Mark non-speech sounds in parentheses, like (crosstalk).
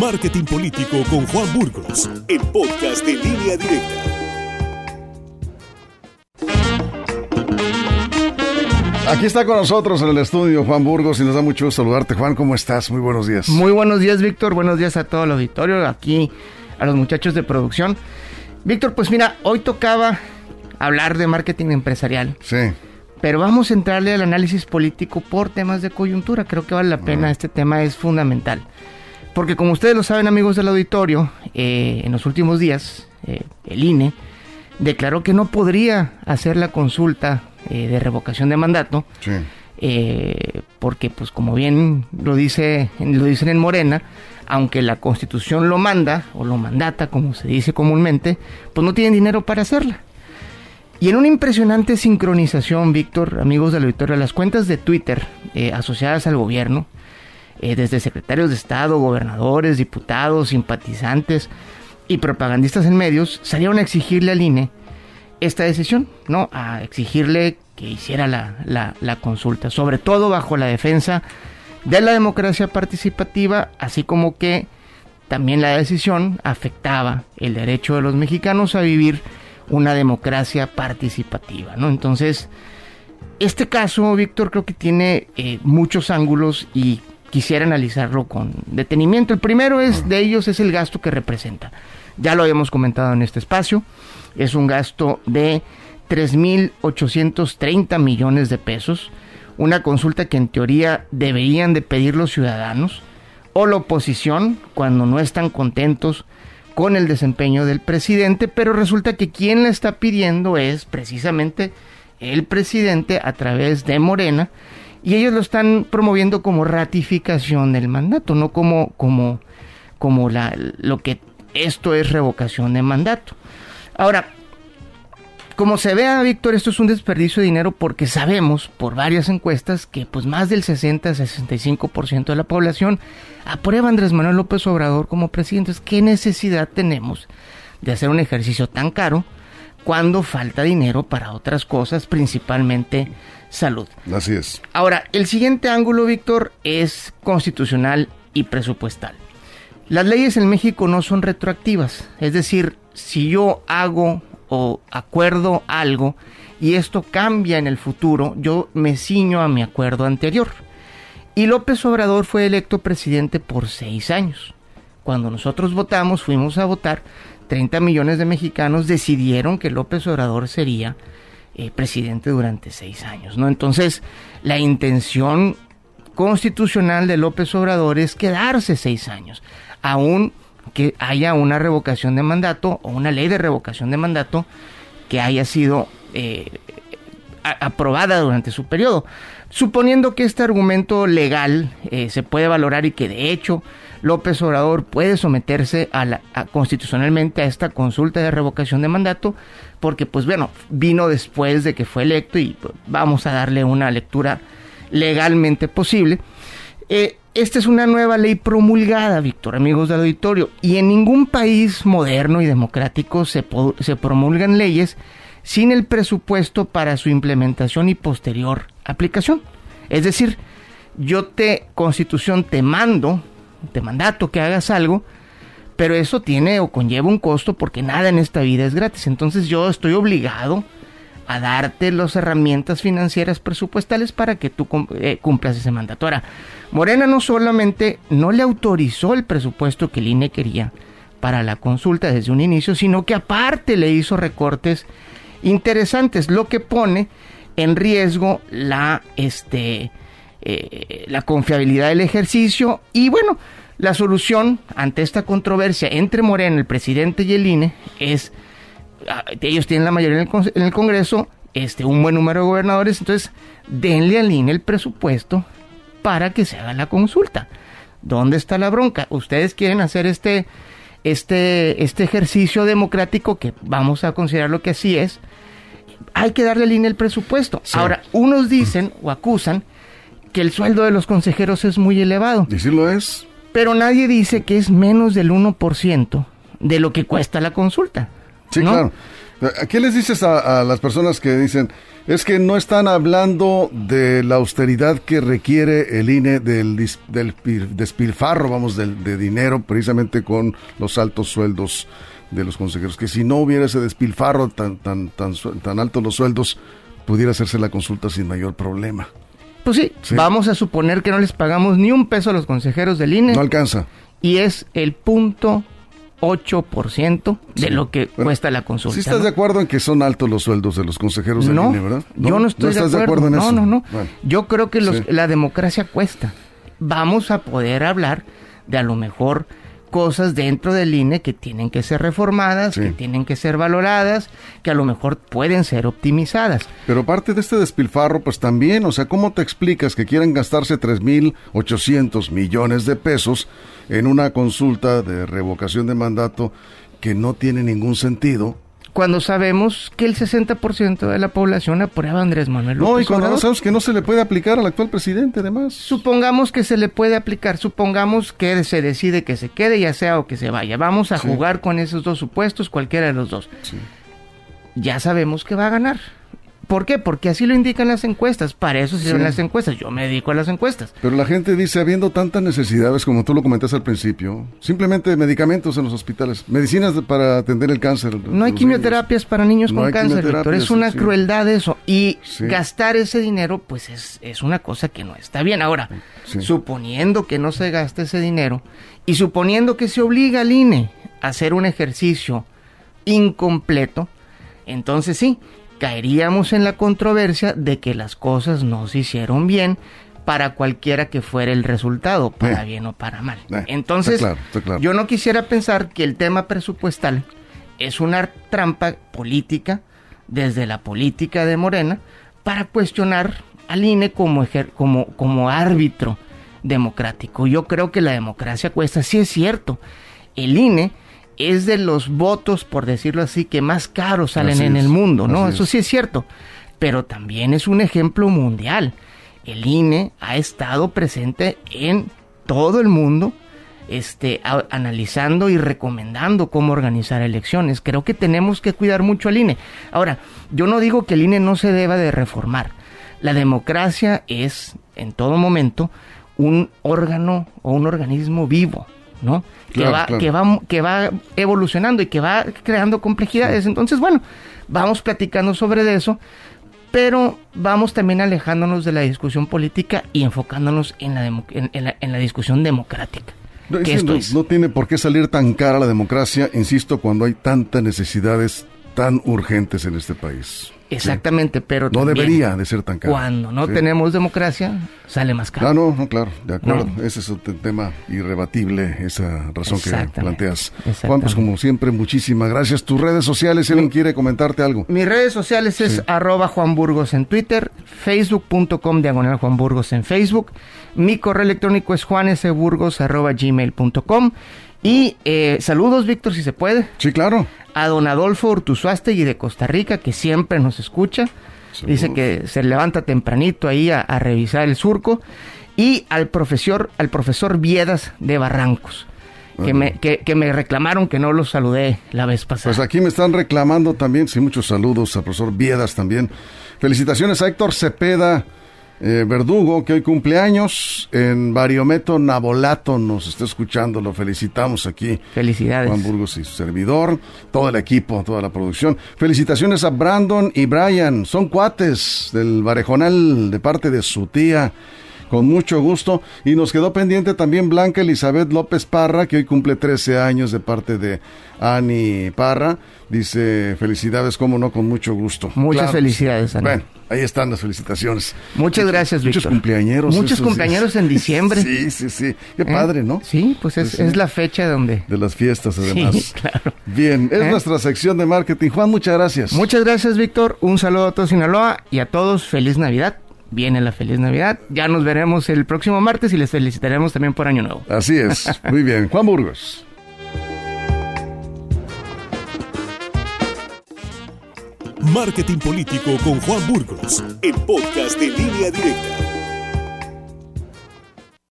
Marketing Político con Juan Burgos, el podcast de línea directa. Aquí está con nosotros en el estudio Juan Burgos y nos da mucho gusto saludarte. Juan, ¿cómo estás? Muy buenos días. Muy buenos días, Víctor. Buenos días a todo el auditorio, aquí a los muchachos de producción. Víctor, pues mira, hoy tocaba hablar de marketing empresarial. Sí. Pero vamos a entrarle al análisis político por temas de coyuntura. Creo que vale la pena, este tema es fundamental. Porque como ustedes lo saben, amigos del auditorio, eh, en los últimos días, eh, el INE declaró que no podría hacer la consulta eh, de revocación de mandato. Sí. porque, pues como bien lo, dice, lo dicen en Morena, aunque la constitución lo manda o lo mandata, como se dice comúnmente, pues no tienen dinero para hacerla. Y en una impresionante sincronización, Víctor, amigos de la auditorio, las cuentas de Twitter eh, asociadas al gobierno, eh, desde secretarios de Estado, gobernadores, diputados, simpatizantes y propagandistas en medios, salieron a exigirle al INE esta decisión, ¿no? A exigirle que hiciera la, la, consulta, sobre todo bajo la defensa de la democracia participativa, así como que también la decisión afectaba el derecho de los mexicanos a vivir una democracia participativa, ¿no? Entonces, este caso, Víctor, creo que tiene eh, muchos ángulos y quisiera analizarlo con detenimiento. El primero es de ellos es el gasto que representa. Ya lo habíamos comentado en este espacio. Es un gasto de 3.830 millones de pesos. Una consulta que en teoría deberían de pedir los ciudadanos o la oposición cuando no están contentos con el desempeño del presidente, pero resulta que quien la está pidiendo es precisamente el presidente a través de Morena y ellos lo están promoviendo como ratificación del mandato, no como como como la, lo que esto es revocación de mandato. Ahora, como se vea, Víctor, esto es un desperdicio de dinero porque sabemos por varias encuestas que pues más del 60-65% de la población aprueba a Andrés Manuel López Obrador como presidente. ¿Qué necesidad tenemos de hacer un ejercicio tan caro cuando falta dinero para otras cosas, principalmente salud? Así es. Ahora, el siguiente ángulo, Víctor, es constitucional y presupuestal. Las leyes en México no son retroactivas, es decir, si yo hago o acuerdo algo y esto cambia en el futuro, yo me ciño a mi acuerdo anterior. Y López Obrador fue electo presidente por seis años. Cuando nosotros votamos, fuimos a votar, 30 millones de mexicanos decidieron que López Obrador sería eh, presidente durante seis años. ¿no? Entonces, la intención constitucional de López Obrador es quedarse seis años, aún que haya una revocación de mandato o una ley de revocación de mandato que haya sido eh, aprobada durante su periodo. Suponiendo que este argumento legal eh, se puede valorar y que de hecho López Obrador puede someterse a la, constitucionalmente a esta consulta de revocación de mandato, porque pues bueno, vino después de que fue electo y pues, vamos a darle una lectura legalmente posible. Eh, esta es una nueva ley promulgada, Víctor, amigos del auditorio, y en ningún país moderno y democrático se, se promulgan leyes sin el presupuesto para su implementación y posterior aplicación. Es decir, yo te, constitución, te mando, te mandato que hagas algo, pero eso tiene o conlleva un costo porque nada en esta vida es gratis. Entonces yo estoy obligado a darte las herramientas financieras presupuestales para que tú eh, cumplas ese mandato. Ahora, Morena no solamente no le autorizó el presupuesto que el INE quería para la consulta desde un inicio, sino que aparte le hizo recortes interesantes, lo que pone en riesgo la, este, eh, la confiabilidad del ejercicio y bueno, la solución ante esta controversia entre Morena, el presidente y el INE es Ah, ellos tienen la mayoría en el, Congreso, este, un buen número de gobernadores, entonces denle al INE el presupuesto para que se haga la consulta. ¿Dónde está la bronca? Ustedes quieren hacer este, este, este ejercicio democrático que vamos a considerar lo que así es. Hay que darle al INE el presupuesto. Ahora, unos dicen o acusan que el sueldo de los consejeros es muy elevado. ¿Y lo es? Pero nadie dice que es menos del 1% de lo que cuesta la consulta. Sí, claro. ¿Qué les dices a, las personas que dicen, es que no están hablando de la austeridad que requiere el INE del, del despilfarro, vamos, del, de dinero, precisamente con los altos sueldos de los consejeros? Que si no hubiera ese despilfarro tan, tan, tan, tan altos los sueldos, pudiera hacerse la consulta sin mayor problema. Pues sí, vamos a suponer que no les pagamos ni un peso a los consejeros del INE. No alcanza. Y es el punto 8% de lo que cuesta la consulta. ¿Sí estás de acuerdo en que son altos los sueldos de los consejeros del INE, verdad? No, yo no estoy de, acuerdo. en eso. No, no, no. Yo creo que la democracia cuesta. Vamos a poder hablar de a lo mejor cosas dentro del INE que tienen que ser reformadas, que tienen que ser valoradas, que a lo mejor pueden ser optimizadas. Pero parte de este despilfarro, pues también, o sea, ¿cómo te explicas que quieran gastarse 3.800 millones de pesos en una consulta de revocación de mandato que no tiene ningún sentido? Cuando sabemos que el 60% de la población aprueba a Andrés Manuel López No, y cuando sabemos que no se le puede aplicar al actual presidente, además. Supongamos que se le puede aplicar, supongamos que se decide que se quede, ya sea o que se vaya. Vamos a jugar con esos dos supuestos, cualquiera de los dos. Ya sabemos que va a ganar. ¿Por qué? Porque así lo indican las encuestas. Para eso sirven las encuestas. Yo me dedico a las encuestas. Pero la gente dice, habiendo tantas necesidades, como tú lo comentaste al principio, simplemente medicamentos en los hospitales, medicinas para atender el cáncer. No hay quimioterapias para niños con cáncer, Víctor. Es una crueldad eso. Y gastar ese dinero, pues es, es, una cosa que no está bien. Ahora, suponiendo que no se gaste ese dinero y suponiendo que se obliga al INE a hacer un ejercicio incompleto, entonces sí, caeríamos en la controversia de que las cosas no se hicieron bien para cualquiera que fuera el resultado, para eh. bien o para mal. Eh, Entonces, yo no quisiera pensar que el tema presupuestal es una trampa política desde la política de Morena para cuestionar al INE como, como, como árbitro democrático. Yo creo que la democracia cuesta, sí es cierto. El INE es de los votos, por decirlo así, que más caros salen en el mundo, ¿no? Eso sí es cierto, pero también es un ejemplo mundial. El INE ha estado presente en todo el mundo, este, analizando y recomendando cómo organizar elecciones. Creo que tenemos que cuidar mucho al INE. Ahora, yo no digo que el INE no se deba de reformar. La democracia es, en todo momento, un órgano o un organismo vivo ¿no? que, va, que, va, que va evolucionando y que va creando complejidades. Entonces, bueno, vamos platicando sobre eso, pero vamos también alejándonos de la discusión política y enfocándonos en la, en, la, discusión democrática. No, no, tiene por qué salir tan cara la democracia, insisto, cuando hay tantas necesidades tan urgentes en este país. Exactamente, pero no debería de ser tan caro. Cuando no tenemos democracia, sale más caro. Ah, no, no, claro, de acuerdo. Ese es un tema irrebatible, esa razón que planteas. Juan, pues como siempre, muchísimas gracias. Tus redes sociales, si alguien quiere comentarte algo. Mis redes sociales es arroba Juan Burgos en Twitter, facebook.com diagonal Juan Burgos en Facebook. Mi correo electrónico es juanesburgos arroba gmail.com. Y eh, saludos, Víctor, si se puede. Sí, claro a don Adolfo Urtuzuastegui de Costa Rica, que siempre nos escucha. Dice que se levanta tempranito ahí a, revisar el surco. Y al profesor, al profesor Viedas de Barrancos. Que me, que, me, reclamaron que no los saludé la vez pasada. Pues aquí me están reclamando también, sí, muchos saludos al profesor Viedas también. Felicitaciones a Héctor Cepeda, eh, Verdugo, que hoy cumpleaños en Bariometo Nabolato, nos está escuchando, lo felicitamos aquí. Felicidades. Juan Burgos y su servidor, todo el equipo, toda la producción. Felicitaciones a Brandon y Brian, son cuates del Barejonal de parte de su tía con mucho gusto. Y nos quedó pendiente también Blanca Elizabeth López Parra, que hoy cumple 13 años de parte de Ani Parra. Dice, felicidades, como no, con mucho gusto. Muchas felicidades, Ani. Bueno, ahí están las felicitaciones. Muchas gracias, Víctor. Muchos cumpleañeros. Muchos cumpleaños en diciembre. (laughs) sí, sí, sí. Qué ¿Eh? padre, ¿no? Sí, pues es, es, la fecha donde... De las fiestas, además. Sí, (laughs) claro. Bien, es ¿Eh? nuestra sección de marketing. Juan, muchas gracias. Muchas gracias, Víctor. Un saludo a todos Sinaloa y a todos. Feliz Navidad viene la feliz Navidad. Ya nos veremos el próximo martes y les felicitaremos también por Año Nuevo. Así es. (laughs) Muy bien. Juan Burgos. Marketing Político con Juan Burgos, el podcast de línea directa.